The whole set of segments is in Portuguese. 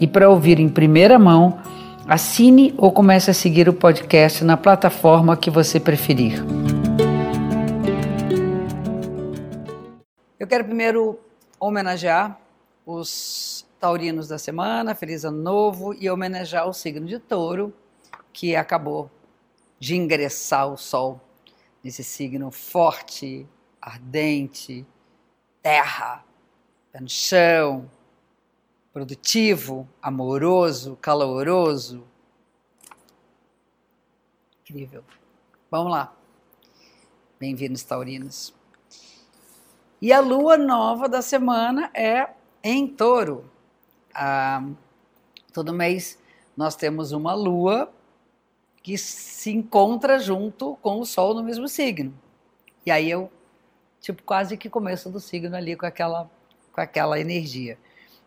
e para ouvir em primeira mão, assine ou comece a seguir o podcast na plataforma que você preferir. Eu quero primeiro homenagear os taurinos da semana, feliz ano novo, e homenagear o signo de touro, que acabou de ingressar o sol nesse signo forte, ardente, terra, pé no chão, produtivo, amoroso, caloroso. Incrível. Vamos lá. Bem-vindos, taurinos. E a lua nova da semana é em touro. Ah, todo mês nós temos uma lua que se encontra junto com o sol no mesmo signo. E aí eu, tipo, quase que começo do signo ali com aquela com aquela energia.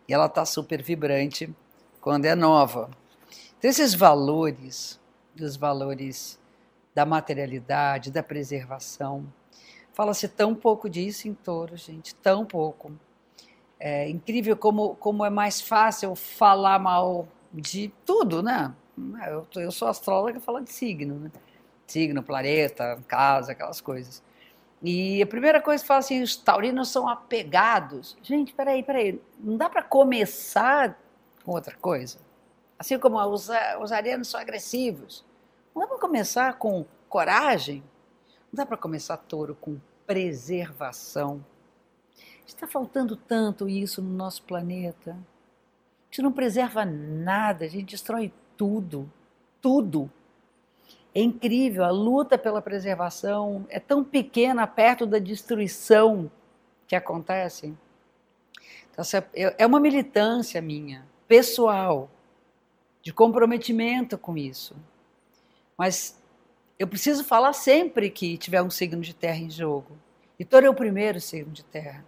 E ela está super vibrante quando é nova. Então, esses valores, os valores da materialidade, da preservação, fala-se tão pouco disso em touro, gente, tão pouco. É incrível como, como é mais fácil falar mal de tudo, né? Eu, eu sou astróloga fala de signo, né? Signo, planeta, casa, aquelas coisas. E a primeira coisa que fala assim, os taurinos são apegados. Gente, peraí, peraí, não dá para começar com outra coisa? Assim como os, os arianos são agressivos. Não dá para começar com coragem? Não dá para começar touro com preservação? Está faltando tanto isso no nosso planeta. A gente não preserva nada, a gente destrói tudo, tudo. É incrível, a luta pela preservação é tão pequena perto da destruição que acontece. Então, é, é uma militância minha, pessoal, de comprometimento com isso. Mas eu preciso falar sempre que tiver um signo de terra em jogo. E Toro é o primeiro signo de terra.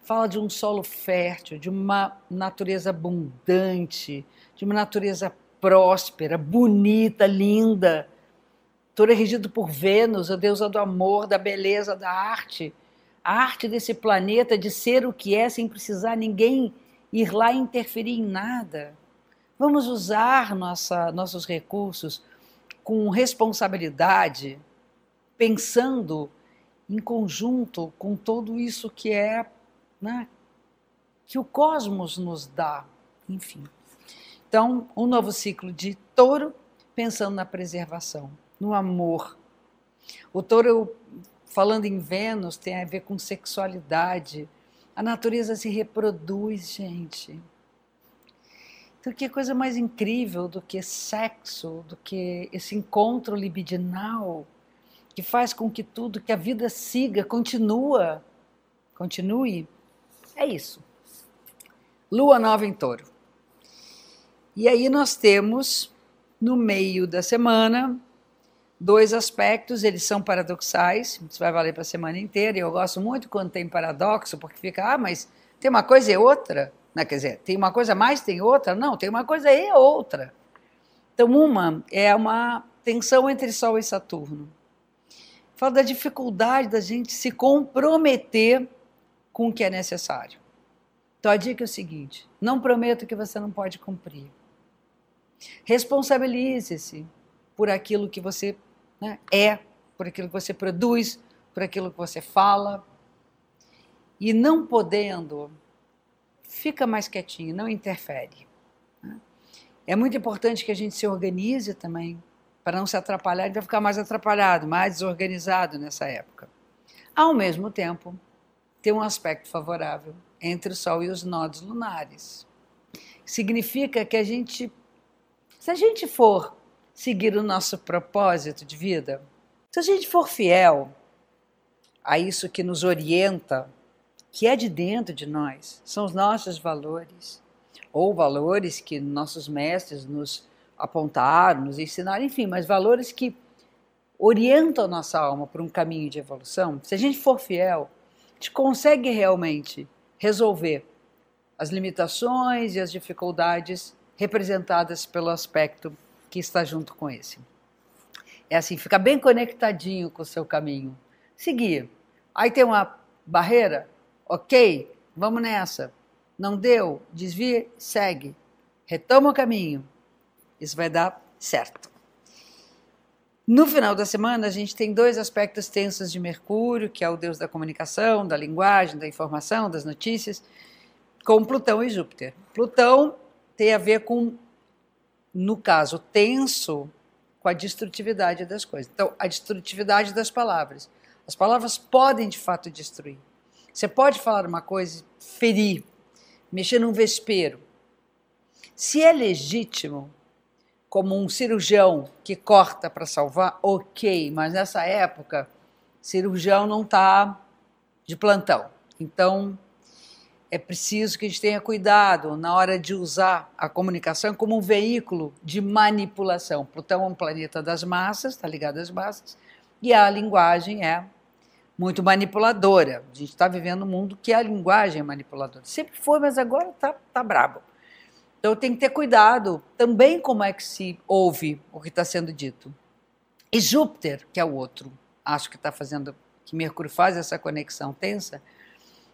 Fala de um solo fértil, de uma natureza abundante, de uma natureza próspera, bonita, linda Touro é regido por Vênus, a deusa do amor, da beleza, da arte. A arte desse planeta de ser o que é sem precisar ninguém ir lá interferir em nada. Vamos usar nossa, nossos recursos com responsabilidade, pensando em conjunto com tudo isso que é, né, que o cosmos nos dá, enfim. Então, um novo ciclo de touro pensando na preservação no amor. O touro, falando em Vênus, tem a ver com sexualidade. A natureza se reproduz, gente. Então, que coisa mais incrível do que sexo, do que esse encontro libidinal que faz com que tudo, que a vida siga, continua, continue. É isso. Lua nova em touro. E aí nós temos, no meio da semana, dois aspectos, eles são paradoxais, isso vai valer para a semana inteira, e eu gosto muito quando tem paradoxo, porque fica, ah, mas tem uma coisa e outra. Não, quer dizer, tem uma coisa mais, tem outra? Não, tem uma coisa e outra. Então, uma é uma tensão entre Sol e Saturno. Fala da dificuldade da gente se comprometer com o que é necessário. Então, a dica é o seguinte: não prometo que você não pode cumprir. Responsabilize-se por aquilo que você né? é por aquilo que você produz, por aquilo que você fala. E não podendo, fica mais quietinho, não interfere. Né? É muito importante que a gente se organize também, para não se atrapalhar, e vai ficar mais atrapalhado, mais desorganizado nessa época. Ao mesmo tempo, tem um aspecto favorável entre o Sol e os nodos lunares. Significa que a gente, se a gente for seguir o nosso propósito de vida, se a gente for fiel a isso que nos orienta, que é de dentro de nós, são os nossos valores, ou valores que nossos mestres nos apontaram, nos ensinaram, enfim, mas valores que orientam a nossa alma para um caminho de evolução, se a gente for fiel, a gente consegue realmente resolver as limitações e as dificuldades representadas pelo aspecto que está junto com esse. É assim, ficar bem conectadinho com o seu caminho. Seguir. Aí tem uma barreira, ok, vamos nessa. Não deu, desvia, segue. Retoma o caminho. Isso vai dar certo. No final da semana, a gente tem dois aspectos tensos de Mercúrio, que é o deus da comunicação, da linguagem, da informação, das notícias, com Plutão e Júpiter. Plutão tem a ver com, no caso, tenso com a destrutividade das coisas. Então, a destrutividade das palavras. As palavras podem, de fato, destruir. Você pode falar uma coisa, ferir, mexer num vespeiro. Se é legítimo, como um cirurgião que corta para salvar, ok, mas nessa época, cirurgião não está de plantão. Então, é preciso que a gente tenha cuidado na hora de usar a comunicação como um veículo de manipulação. Plutão é um planeta das massas, está ligado às massas, e a linguagem é muito manipuladora. A gente está vivendo um mundo que a linguagem é manipuladora. Sempre foi, mas agora está tá brabo. Então tem que ter cuidado também como é que se ouve o que está sendo dito. E Júpiter, que é o outro, acho que está fazendo, que Mercúrio faz essa conexão tensa,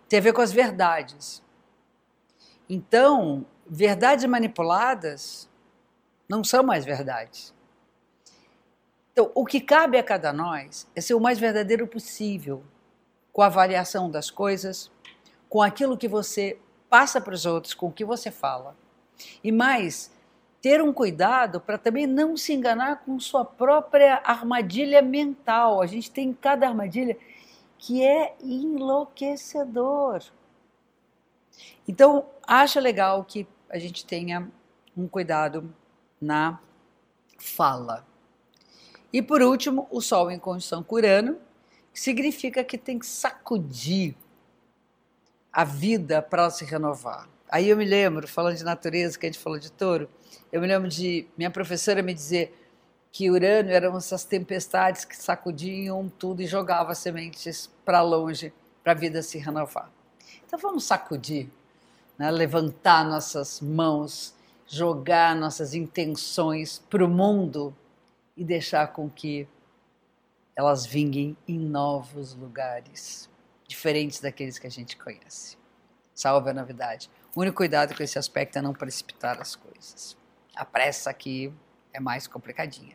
tem a ver com as verdades. Então, verdades manipuladas não são mais verdades. Então, o que cabe a cada nós é ser o mais verdadeiro possível com a avaliação das coisas, com aquilo que você passa para os outros, com o que você fala. E mais, ter um cuidado para também não se enganar com sua própria armadilha mental. A gente tem cada armadilha que é enlouquecedor. Então, acho legal que a gente tenha um cuidado na fala. E por último, o Sol em conjunção com Urano, que significa que tem que sacudir a vida para se renovar. Aí eu me lembro, falando de natureza, que a gente falou de touro, eu me lembro de minha professora me dizer que Urano eram essas tempestades que sacudiam tudo e jogavam as sementes para longe para a vida se renovar. Então vamos sacudir, né? levantar nossas mãos, jogar nossas intenções para o mundo e deixar com que elas vinguem em novos lugares, diferentes daqueles que a gente conhece. Salve a novidade. O único cuidado com esse aspecto é não precipitar as coisas. A pressa aqui é mais complicadinha,